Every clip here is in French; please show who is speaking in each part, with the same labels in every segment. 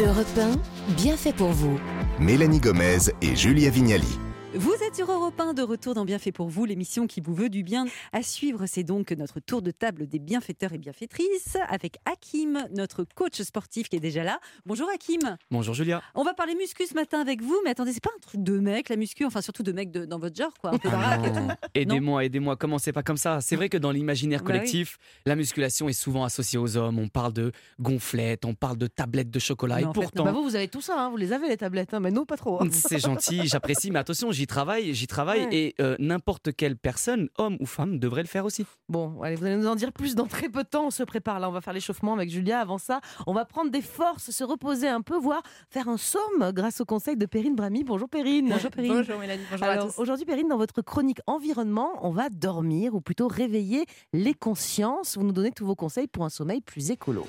Speaker 1: Europe 1, bien fait pour vous.
Speaker 2: Mélanie Gomez et Julia Vignali.
Speaker 3: Vous êtes sur Europe 1 de retour dans Bien fait pour vous, l'émission qui vous veut du bien. À suivre, c'est donc notre tour de table des bienfaiteurs et bienfaitrices avec Hakim, notre coach sportif qui est déjà là. Bonjour Hakim.
Speaker 4: Bonjour Julia.
Speaker 3: On va parler muscu ce matin avec vous, mais attendez, c'est pas un truc de mec la muscu, enfin surtout de mec de- dans votre genre quoi, un peu baraque et tout.
Speaker 4: Aidez-moi, aidez-moi, commencez pas comme ça? C'est vrai que dans l'imaginaire
Speaker 3: Bah oui.
Speaker 4: collectif, la musculation est souvent associée aux hommes. On parle de gonflettes, on parle de tablettes de chocolat.
Speaker 3: Mais
Speaker 4: et
Speaker 3: en fait, non.
Speaker 4: pourtant,
Speaker 5: Bah vous, vous avez tout ça, hein, vous les avez les tablettes, hein, mais nous pas trop. hein.
Speaker 4: c'est gentil, j'apprécie, mais attention, j'y travaille, j'y travaille,
Speaker 5: Ouais.
Speaker 4: et euh, n'importe quelle personne, homme ou femme, devrait le faire aussi.
Speaker 5: Bon, allez, vous allez nous en dire plus dans très peu de temps. On se prépare là, on va faire l'échauffement avec Julia. Avant ça, on va prendre des forces, se reposer un peu, voire faire un somme grâce au conseil de Perrine Brami. Bonjour Perrine.
Speaker 3: Bonjour Perrine.
Speaker 6: Bonjour Mélanie, bonjour à
Speaker 5: Alors
Speaker 6: tous.
Speaker 5: aujourd'hui, Perrine, dans votre chronique environnement, on va dormir ou plutôt réveiller les consciences. Vous nous donnez tous vos conseils pour un sommeil plus écolo.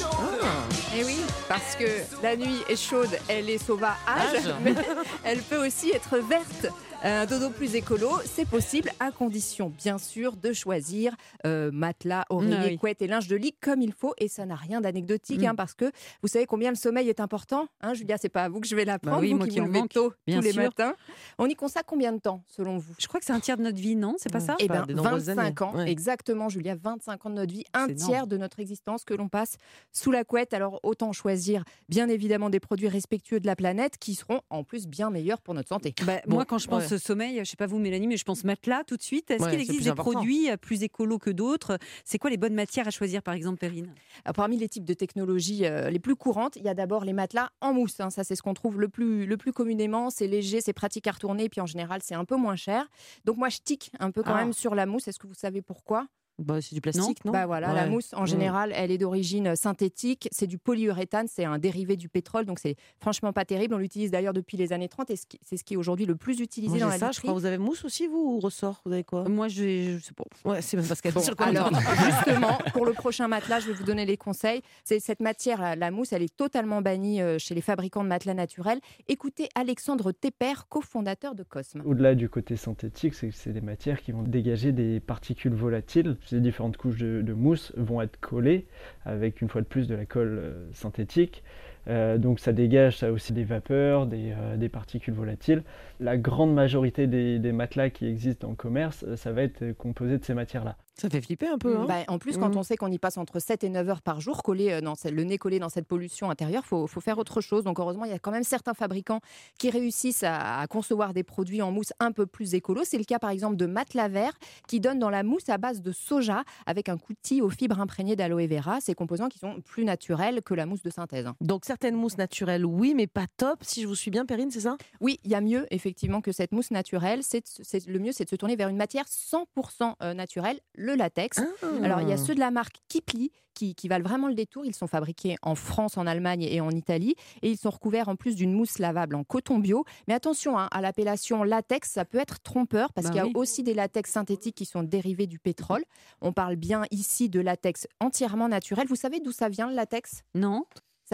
Speaker 6: Et Eh oui, parce que la nuit est chaude, elle est sauvage, mais elle peut aussi être verte. Un dodo plus écolo, c'est possible à condition, bien sûr, de choisir euh, matelas, oreiller,
Speaker 3: Ah oui.
Speaker 6: couette et linge de lit comme il faut. Et ça n'a rien d'anecdotique,
Speaker 3: Mm.
Speaker 6: hein, parce que vous savez combien le sommeil est important. Hein, Julia, c'est pas à vous que je vais l'apprendre,
Speaker 3: Bah oui,
Speaker 6: vous
Speaker 3: moi
Speaker 6: qui
Speaker 3: qui manque,
Speaker 6: tôt
Speaker 3: bien
Speaker 6: tous les matins. On y consacre combien de temps, selon vous?
Speaker 3: Je crois que c'est un tiers de notre vie, non? C'est pas ça?
Speaker 6: Eh bien,
Speaker 5: nombreuses
Speaker 6: 25
Speaker 5: années.
Speaker 6: ans,
Speaker 5: Ouais.
Speaker 6: exactement, Julia, 25 ans de notre vie, un tiers
Speaker 3: énorme.
Speaker 6: de notre existence que l'on passe sous la couette. Alors, autant choisir, bien évidemment, des produits respectueux de la planète qui seront en plus bien meilleurs pour notre santé.
Speaker 3: Bah,
Speaker 5: Bon,
Speaker 3: moi, quand je pense
Speaker 5: ouais.
Speaker 3: Sommeil, je sais pas vous, Mélanie, mais je pense matelas tout de suite. Est-ce
Speaker 5: Ouais,
Speaker 3: qu'il existe des
Speaker 5: important.
Speaker 3: produits euh, plus écolos que d'autres? C'est quoi les bonnes matières à choisir, par exemple, Perrine?
Speaker 6: Alors, parmi les types de technologies euh, les plus courantes, il y a d'abord les matelas en mousse. hein. Ça, c'est ce qu'on trouve le plus, le plus communément. C'est léger, c'est pratique à retourner, puis en général, c'est un peu moins cher. Donc, moi, je tique un peu quand
Speaker 5: Ah.
Speaker 6: même sur la mousse. Est-ce que vous savez pourquoi?
Speaker 5: Bah, c'est du plastique, non,
Speaker 6: Bah voilà, la mousse en général, elle est d'origine synthétique, c'est du polyuréthane, c'est un dérivé du pétrole, donc c'est franchement pas terrible. On l'utilise d'ailleurs depuis les années 30 et c'est ce qui est aujourd'hui le plus utilisé
Speaker 5: Moi,
Speaker 6: dans la
Speaker 5: ça, je crois. Vous avez mousse aussi, vous, ou ressort? Vous avez quoi?
Speaker 3: Moi, je, je sais pas.
Speaker 5: Ouais, c'est même parce qu'elle
Speaker 6: Bon,
Speaker 5: est sur le
Speaker 6: alors justement, pour le prochain matelas, je vais vous donner les conseils. C'est cette matière, la, la mousse, elle est totalement bannie euh, chez les fabricants de matelas naturels. Écoutez Alexandre Tepper, cofondateur de Cosme.
Speaker 7: Au-delà du côté synthétique, c'est que c'est des matières qui vont dégager des particules volatiles. Ces différentes couches de, mousse vont être collées avec une fois de plus de la colle euh, synthétique. Euh, donc ça dégage ça aussi des vapeurs, des, euh, des particules volatiles. La grande majorité des, des matelas qui existent le commerce, ça va être composé de ces matières-là.
Speaker 5: Ça fait flipper un peu. Hein
Speaker 6: Bah, en plus, quand
Speaker 5: Mhm.
Speaker 6: on sait qu'on y passe entre 7 et 9 heures par jour, collé euh, dans le nez collé dans cette pollution intérieure, il faut, faut faire autre chose. Donc heureusement, il y a quand même certains fabricants qui réussissent à, à concevoir des produits en mousse un peu plus écolo. C'est le cas par exemple de Matelas Vert qui donne dans la mousse à base de soja avec un coutil aux fibres imprégnées d'aloe vera. Ces composants qui sont plus naturels que la mousse de synthèse.
Speaker 5: Donc certaines mousses naturelles, oui, mais pas top. Si je vous suis bien, Perrine, c'est ça?
Speaker 6: Oui, il y a mieux effectivement que cette mousse naturelle. C'est, le mieux, c'est de se tourner vers une matière 100% euh, naturelle, le latex. Alors, il y a ceux de la marque Kipli qui, qui valent vraiment le détour. Ils sont fabriqués en France, en Allemagne et en Italie. Et ils sont recouverts en plus d'une mousse lavable en coton bio. Mais attention, hein, à l'appellation latex, ça peut être trompeur parce
Speaker 3: Bah
Speaker 6: qu'il y a
Speaker 3: oui.
Speaker 6: aussi des latex synthétiques qui sont dérivés du pétrole. On parle bien ici de latex entièrement naturel. Vous savez d'où ça vient le latex?
Speaker 3: Non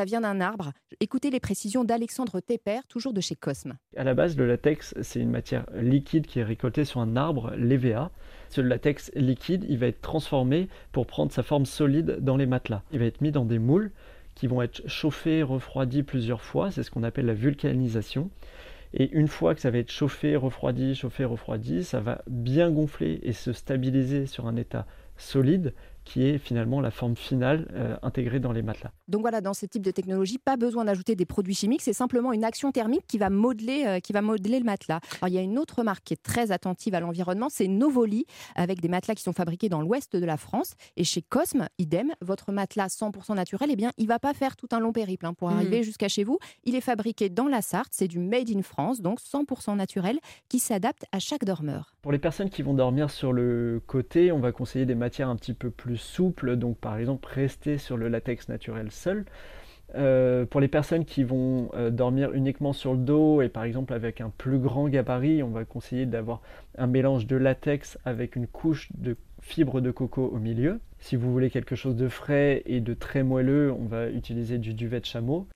Speaker 6: Ça vient d'un arbre. Écoutez les précisions d'Alexandre Tepper, toujours de chez Cosme.
Speaker 7: À la base, le latex, c'est une matière liquide qui est récoltée sur un arbre, l'EVA. Ce latex liquide, il va être transformé pour prendre sa forme solide dans les matelas. Il va être mis dans des moules qui vont être chauffés, refroidis plusieurs fois. C'est ce qu'on appelle la vulcanisation. Et une fois que ça va être chauffé, refroidi, chauffé, refroidi, ça va bien gonfler et se stabiliser sur un état solide qui est finalement la forme finale euh, intégrée dans les matelas.
Speaker 6: Donc voilà, dans ce type de technologie, pas besoin d'ajouter des produits chimiques, c'est simplement une action thermique qui va modeler, euh, qui va modeler le matelas. Alors il y a une autre marque qui est très attentive à l'environnement, c'est Novoli, avec des matelas qui sont fabriqués dans l'ouest de la France. Et chez Cosme, idem, votre matelas 100% naturel, eh bien, il va pas faire tout un long périple hein, pour
Speaker 3: Mhm.
Speaker 6: arriver jusqu'à chez vous. Il est fabriqué dans la Sarthe, c'est du made in France, donc 100% naturel, qui s'adapte à chaque dormeur.
Speaker 7: Pour les personnes qui vont dormir sur le côté, on va conseiller des matières un petit peu plus souples, donc par exemple rester sur le latex naturel seul. Euh, pour les personnes qui vont euh, dormir uniquement sur le dos et par exemple avec un plus grand gabarit, on va conseiller d'avoir un mélange de latex avec une couche de fibre de coco au milieu. Si vous voulez quelque chose de frais et de très moelleux, on va utiliser du duvet de chameau.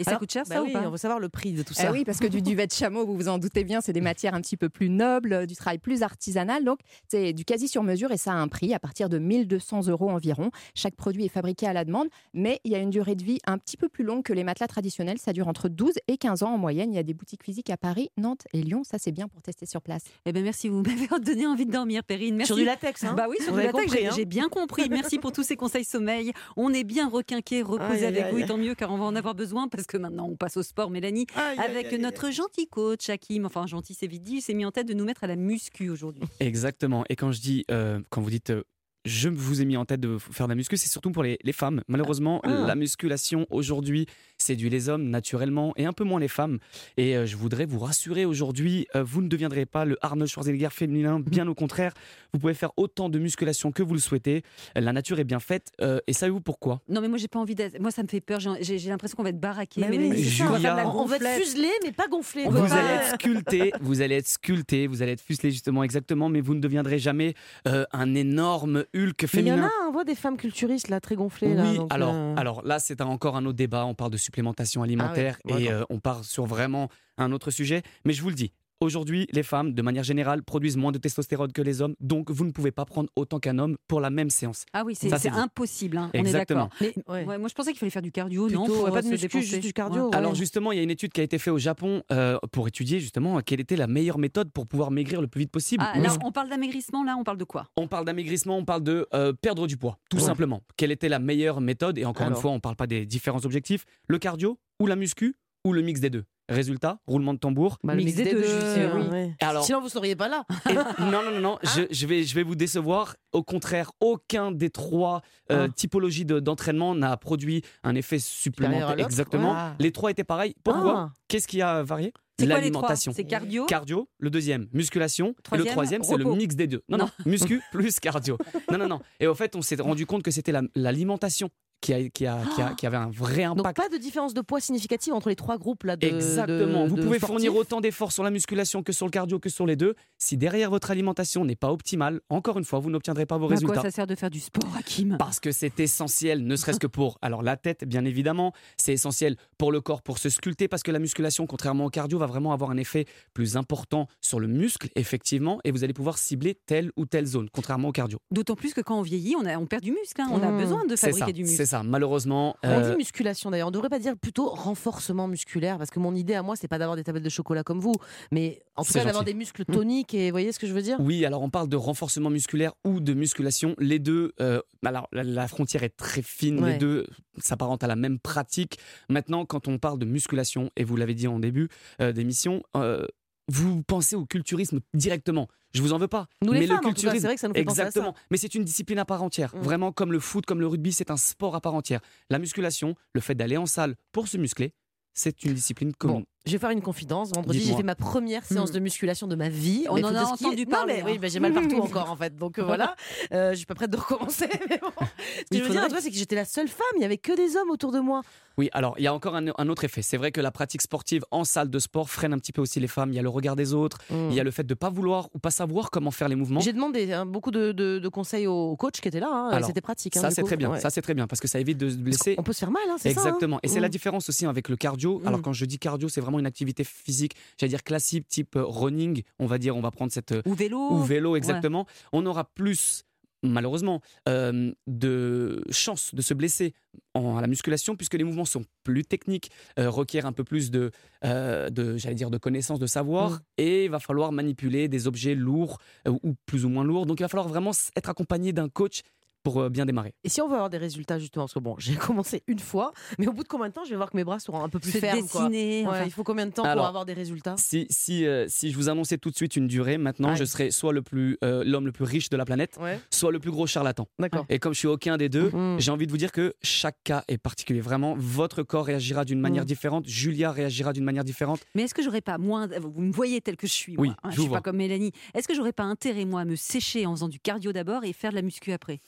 Speaker 3: Et ça
Speaker 5: Alors,
Speaker 3: coûte cher,
Speaker 5: bah
Speaker 3: ça
Speaker 5: oui,
Speaker 3: ou pas
Speaker 5: On veut savoir le prix de tout
Speaker 6: Ah
Speaker 5: ça.
Speaker 6: oui, parce que du duvet de chameau, vous vous en doutez bien, c'est des matières un petit peu plus nobles, euh, du travail plus artisanal. Donc, c'est du quasi sur mesure et ça a un prix à partir de 1200 euros environ. Chaque produit est fabriqué à la demande, mais il y a une durée de vie un petit peu plus longue que les matelas traditionnels. Ça dure entre 12 et 15 ans en moyenne. Il y a des boutiques physiques à Paris, Nantes et Lyon. Ça, c'est bien pour tester sur place.
Speaker 3: Eh ben merci, vous m'avez donné envie de dormir, Perrine. Merci.
Speaker 5: Sur du latex, hein
Speaker 3: Bah oui, sur
Speaker 5: Vous
Speaker 3: du latex, j'ai
Speaker 5: hein
Speaker 3: j'ai bien compris. Merci pour tous ces conseils sommeil. On est bien requinqué, reposé
Speaker 5: Aïe, aïe,
Speaker 3: avec vous,
Speaker 5: aïe.
Speaker 3: et tant mieux, car on va en avoir besoin, parce que maintenant on passe au sport, Mélanie, avec notre gentil coach, Hakim. Enfin, gentil, c'est vite dit, il s'est mis en tête de nous mettre à la muscu aujourd'hui.
Speaker 4: Exactement. Et quand je dis, euh, quand vous dites, euh, je vous ai mis en tête de faire de la muscu, c'est surtout pour les, les femmes. Malheureusement,
Speaker 5: Ah.
Speaker 4: la musculation aujourd'hui séduit les hommes naturellement et un peu moins les femmes. Et euh, je voudrais vous rassurer aujourd'hui, euh, vous ne deviendrez pas le Arnold Schwarzenegger féminin. Bien au contraire, vous pouvez faire autant de musculation que vous le souhaitez. La nature est bien faite. euh, et savez-vous pourquoi?
Speaker 3: Non, mais moi j'ai pas envie d'être. Moi ça me fait peur. J'ai- l'impression qu'on va être baraqué.
Speaker 5: Bah oui, c'est ça.
Speaker 3: On va.
Speaker 5: On être fuselé, mais pas gonflé.
Speaker 4: Vous
Speaker 3: pas-
Speaker 4: allez être sculpté, vous allez être sculpté, vous allez être fuselé justement exactement, mais vous ne deviendrez jamais euh, un énorme Hulk
Speaker 5: Mais il y en
Speaker 4: féminin.
Speaker 5: a, on voit des femmes culturistes là, très gonflées. là,
Speaker 4: Oui,
Speaker 5: donc,
Speaker 4: alors,
Speaker 5: euh,
Speaker 4: alors là, c'est encore un autre débat. On parle de supplémentation alimentaire
Speaker 5: Ah ouais,
Speaker 4: et euh, on part sur vraiment un autre sujet. Mais je vous le dis, aujourd'hui, les femmes, de manière générale, produisent moins de testostérone que les hommes. Donc, vous ne pouvez pas prendre autant qu'un homme pour la même séance.
Speaker 3: Ah oui, c'est impossible. hein, On est
Speaker 4: Exactement.
Speaker 3: d'accord.
Speaker 5: Mais, ouais.
Speaker 3: Ouais, moi je pensais qu'il fallait faire du cardio, non
Speaker 5: Plutôt, pas de muscu, juste du cardio. Ouais.
Speaker 4: Alors justement, il y a une étude qui a été faite au Japon euh, pour étudier justement quelle était la meilleure méthode pour pouvoir maigrir le plus vite possible.
Speaker 3: Ah, là, on parle d'amaigrissement, là, on parle de quoi?
Speaker 4: On parle d'amaigrissement, on parle de euh, perdre du poids, tout
Speaker 5: Ouais.
Speaker 4: simplement. Quelle était la meilleure méthode? Et encore
Speaker 5: Alors.
Speaker 4: une fois, on ne parle pas des différents objectifs. Le cardio ou la muscu ou le mix des deux? Résultat, roulement de tambour.
Speaker 5: Bah, le
Speaker 3: Mix
Speaker 5: mix
Speaker 3: des
Speaker 5: des
Speaker 3: deux,
Speaker 5: oui.
Speaker 4: Alors,
Speaker 5: Sinon, vous seriez pas là.
Speaker 4: et- non, non, non, non, je, je vais, je vais vous décevoir. Au contraire, aucun des trois euh,
Speaker 5: Ah.
Speaker 4: typologies de- d'entraînement n'a produit un effet supplémentaire.
Speaker 5: l'autre
Speaker 4: Exactement. Les trois étaient pareils. Pourquoi
Speaker 5: Ah.
Speaker 4: Qu'est-ce qui a varié? L'alimentation.
Speaker 3: C'est cardio?
Speaker 4: Cardio, le deuxième, musculation, et le troisième, c'est le mix des deux. Non, non, muscu plus cardio. Non, non, non. Et au fait, on s'est rendu compte que c'était la- l'alimentation qui, a, qui, a, qui, a- qui avait un vrai
Speaker 5: Donc,
Speaker 4: impact.
Speaker 5: pas de différence de poids significative entre les trois groupes là. De,
Speaker 4: Exactement.
Speaker 5: de-
Speaker 4: Vous
Speaker 5: de
Speaker 4: pouvez
Speaker 5: sportifs.
Speaker 4: fournir autant d'efforts sur la musculation que sur le cardio que sur les deux. Si derrière votre alimentation n'est pas optimale, encore une fois, vous n'obtiendrez pas vos
Speaker 3: À quoi
Speaker 4: résultats.
Speaker 3: ça sert de faire du sport, Hakim?
Speaker 4: Parce que c'est essentiel, ne serait-ce que pour alors la tête, bien évidemment, c'est essentiel pour le corps, pour se sculpter, parce que la musculation, contrairement au cardio, va vraiment avoir un effet plus important sur le muscle, effectivement, et vous allez pouvoir cibler telle ou telle zone, contrairement au cardio.
Speaker 3: D'autant plus que quand on vieillit, on, a, on perd du muscle. hein. On a
Speaker 5: Mmh.
Speaker 3: besoin de fabriquer
Speaker 4: ça,
Speaker 3: du muscle.
Speaker 4: c'est ça. Malheureusement,
Speaker 5: On
Speaker 4: euh,
Speaker 5: dit musculation d'ailleurs, on devrait pas dire plutôt renforcement musculaire parce que mon idée à moi c'est pas d'avoir des tablettes de chocolat comme vous, mais en tout cas d'avoir des muscles toniques et vous voyez ce que je veux dire?
Speaker 4: Oui, alors on parle de renforcement musculaire ou de musculation. Les deux, euh, alors la, la frontière est très fine.
Speaker 5: Ouais.
Speaker 4: Les deux s'apparentent à la même pratique. Maintenant, quand on parle de musculation, et vous l'avez dit en début euh, d'émission, euh, vous pensez au culturisme directement. Je vous en veux pas.
Speaker 5: Nous les
Speaker 4: mais
Speaker 5: femmes,
Speaker 4: le
Speaker 5: cas, c'est vrai que ça nous fait penser à ça.
Speaker 4: exactement. Mais c'est une discipline à part entière.
Speaker 5: Mm.
Speaker 4: Vraiment, comme le foot, comme le rugby, c'est un sport à part entière. La musculation, le fait d'aller en salle pour se muscler, c'est une discipline commune.
Speaker 5: Bon, je vais faire une confidence. Vendredi, j'ai fait ma première séance
Speaker 3: Hmm.
Speaker 5: de musculation de ma vie.
Speaker 3: On
Speaker 5: Mais
Speaker 3: en a entendu
Speaker 5: Non,
Speaker 3: parler,
Speaker 5: mais
Speaker 3: hein.
Speaker 5: oui, bah, j'ai mal partout encore en fait. Donc euh, voilà, Euh, je suis pas prête de recommencer. Mais bon. Ce que
Speaker 3: Il
Speaker 5: je veux dire, cas, c'est que j'étais la seule femme. Il y avait que des hommes autour de moi.
Speaker 4: Oui, alors il y a encore un, un autre effet. C'est vrai que la pratique sportive en salle de sport freine un petit peu aussi les femmes. Il y a le regard des autres, il y a le fait de pas vouloir ou pas savoir comment faire les mouvements.
Speaker 5: J'ai demandé hein, beaucoup de, de- de conseils au coach qui était là. hein, C'était pratique. hein,
Speaker 4: Ça c'est très bien,
Speaker 5: Ouais.
Speaker 4: ça c'est très bien parce que ça évite de se blesser.
Speaker 5: qu'on peut se faire mal, hein, c'est ça. hein.
Speaker 4: Exactement. Et c'est la différence aussi avec le cardio. Alors quand je dis cardio, c'est vraiment une activité physique, j'allais dire classique, type euh, running. On va dire, on va prendre cette
Speaker 3: Ou vélo.
Speaker 4: ou vélo exactement. On aura plus malheureusement euh, de chances de se blesser en, à la musculation puisque les mouvements sont plus techniques, euh, requièrent un peu plus de, euh, de j'allais dire de connaissances, de savoir
Speaker 5: Mm.
Speaker 4: et il va falloir manipuler des objets lourds ou plus ou moins lourds. Donc il va falloir vraiment être accompagné d'un coach pour euh, bien démarrer.
Speaker 5: Et si on veut avoir des résultats justement, parce que bon, j'ai commencé une fois, mais au bout de combien de temps je vais voir que mes bras seront un peu plus fermes quoi.
Speaker 3: dessiner.
Speaker 5: Ouais,
Speaker 3: enfin,
Speaker 5: il faut combien de temps pour avoir des résultats?
Speaker 4: Si, si, euh, si je vous annonçais tout de suite une durée, maintenant
Speaker 5: Ouais.
Speaker 4: je serai soit le plus euh, l'homme le plus riche de la planète,
Speaker 5: Ouais,
Speaker 4: soit le plus gros charlatan.
Speaker 5: d'accord.
Speaker 4: Et comme je suis aucun des deux,
Speaker 5: Mm.
Speaker 4: j'ai envie de vous dire que chaque cas est particulier. Vraiment, votre corps réagira d'une manière
Speaker 5: Mm.
Speaker 4: différente, Julia réagira d'une manière différente.
Speaker 3: Mais est-ce que j'aurais pas moins. Vous me voyez tel que je suis. moi,
Speaker 4: Oui,
Speaker 3: hein,
Speaker 4: je
Speaker 3: je suis pas comme Mélanie. Est-ce que j'aurais pas intérêt, moi, à me sécher en faisant du cardio d'abord et faire de la muscu après?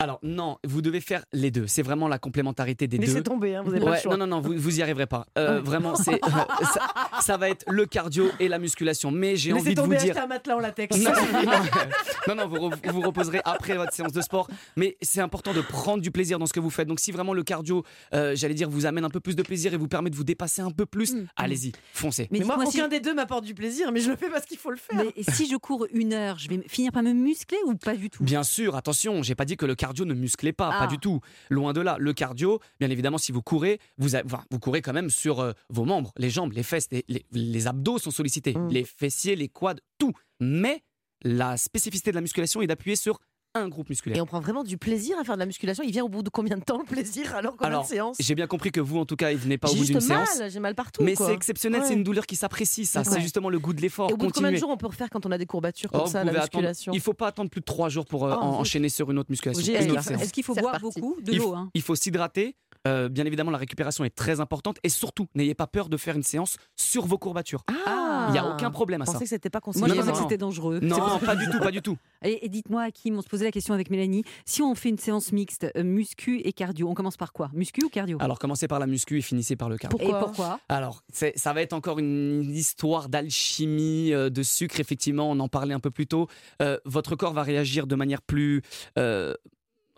Speaker 4: Alors non, vous devez faire les deux. C'est vraiment la complémentarité des
Speaker 5: Laissez
Speaker 4: deux.
Speaker 5: tomber, hein, vous avez pas
Speaker 4: Ouais,
Speaker 5: le choix.
Speaker 4: non, non, non, vous, vous y arriverez pas. Euh, vraiment, c'est ça, ça va être le cardio et la musculation. Mais j'ai
Speaker 5: Laissez
Speaker 4: envie de vous
Speaker 5: tomber,
Speaker 4: dire.
Speaker 5: un matelas en latex.
Speaker 4: Non, non, non, non, vous, vous reposerez après votre séance de sport. Mais c'est important de prendre du plaisir dans ce que vous faites. Donc, si vraiment le cardio, euh, j'allais dire, vous amène un peu plus de plaisir et vous permet de vous dépasser un peu plus,
Speaker 3: Mm.
Speaker 4: allez-y, foncez.
Speaker 3: Mais,
Speaker 5: Mais moi,
Speaker 3: si-
Speaker 5: aucun des deux m'apporte du plaisir, mais je le fais parce qu'il faut le faire.
Speaker 3: mais si je cours une heure, je vais finir par me muscler ou pas du tout?
Speaker 4: Bien sûr, attention, j'ai pas dit que le cardio ne musclait pas,
Speaker 3: Ah.
Speaker 4: pas du tout. Loin de là. Le cardio, bien évidemment, si vous courez, vous, a- enfin, vous courez quand même sur euh, vos membres, les jambes, les fesses, les, les- les abdos sont sollicités,
Speaker 5: Mm.
Speaker 4: les fessiers, les quads, tout. Mais la spécificité de la musculation est d'appuyer sur un groupe musculaire.
Speaker 5: Et on prend vraiment du plaisir à faire de la musculation. Il vient au bout de combien de temps le plaisir alors qu'on a une séance
Speaker 4: J'ai bien compris que vous, en tout cas, il venez pas au
Speaker 5: J'ai
Speaker 4: bout d'une
Speaker 5: juste
Speaker 4: séance.
Speaker 5: mal, j'ai mal partout.
Speaker 4: Mais c'est exceptionnel,
Speaker 5: Ouais.
Speaker 4: c'est une douleur qui s'apprécie, ça. C'est justement le goût de l'effort.
Speaker 5: Et au bout de combien de jours on peut refaire quand on a des courbatures
Speaker 4: Oh,
Speaker 5: comme
Speaker 4: vous
Speaker 5: ça, la
Speaker 4: attendre-
Speaker 5: musculation
Speaker 4: Il faut pas attendre plus de trois jours pour euh,
Speaker 5: Oh,
Speaker 4: en- enchaîner sur une autre musculation.
Speaker 5: J'ai-
Speaker 3: Est-ce qu'il faut- boire beaucoup de l'eau hein
Speaker 4: il faut s'hydrater. Euh, bien évidemment, la récupération est très importante. Et surtout, n'ayez pas peur de faire une séance sur vos courbatures.
Speaker 5: Ah
Speaker 4: Il n'y a aucun problème à
Speaker 5: Je
Speaker 4: ça.
Speaker 5: pensais que c'était pas
Speaker 3: Moi,
Speaker 5: conseillé.
Speaker 3: je
Speaker 4: non,
Speaker 3: pensais que c'était dangereux.
Speaker 4: Non, pas du tout, pas du tout.
Speaker 3: Et, et dites-moi, Hakim, on se posait la question avec Mélanie. Si on fait une séance mixte, euh, muscu et cardio, on commence par quoi? Muscu ou cardio?
Speaker 4: Alors, commencez par la muscu et finissez par le cardio.
Speaker 3: Et
Speaker 5: Pourquoi?
Speaker 3: Pourquoi
Speaker 4: Alors, ça va être encore une histoire d'alchimie, euh, de sucre, effectivement, on en parlait un peu plus tôt. Votre corps va réagir de manière plus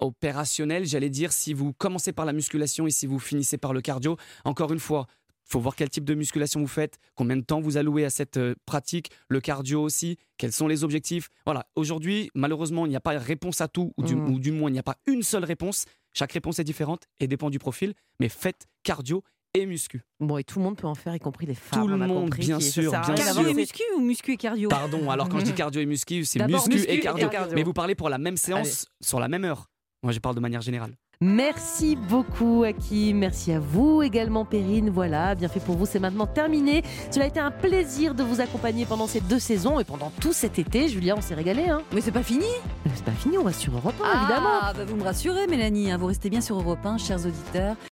Speaker 4: opérationnelle, j'allais dire, si vous commencez par la musculation et si vous finissez par le cardio. Encore une fois, il faut voir quel type de musculation vous faites, combien de temps vous allouez à cette euh, pratique, le cardio aussi, quels sont les objectifs. Voilà, aujourd'hui, malheureusement, il n'y a pas de réponse à tout, ou du,
Speaker 5: Mm.
Speaker 4: ou du moins, il n'y a pas une seule réponse. Chaque réponse est différente et dépend du profil, mais faites cardio et muscu.
Speaker 5: Bon, et tout le monde peut en faire, y compris les femmes.
Speaker 4: Tout le monde,
Speaker 5: compris,
Speaker 4: bien sûr, bien
Speaker 5: rien
Speaker 3: Cardio et muscu ou muscu et cardio?
Speaker 4: Pardon, alors quand je dis cardio et muscu, c'est muscu,
Speaker 3: muscu
Speaker 4: et
Speaker 3: et
Speaker 4: cardio.
Speaker 5: cardio.
Speaker 4: Mais vous parlez pour la même séance sur la même heure. Moi, je parle de manière générale.
Speaker 5: Merci beaucoup, Hakim. Merci à vous également, Perrine. Voilà, bien fait pour vous, c'est maintenant terminé. Cela a été un plaisir de vous accompagner pendant ces deux saisons et pendant tout cet été. Julien, on s'est régalé. Hein
Speaker 3: Mais c'est pas fini
Speaker 5: Mais c'est pas fini, on va sur Europe 1, évidemment.
Speaker 3: Ah, bah vous me rassurez, Mélanie. hein, vous restez bien sur Europe 1, chers auditeurs.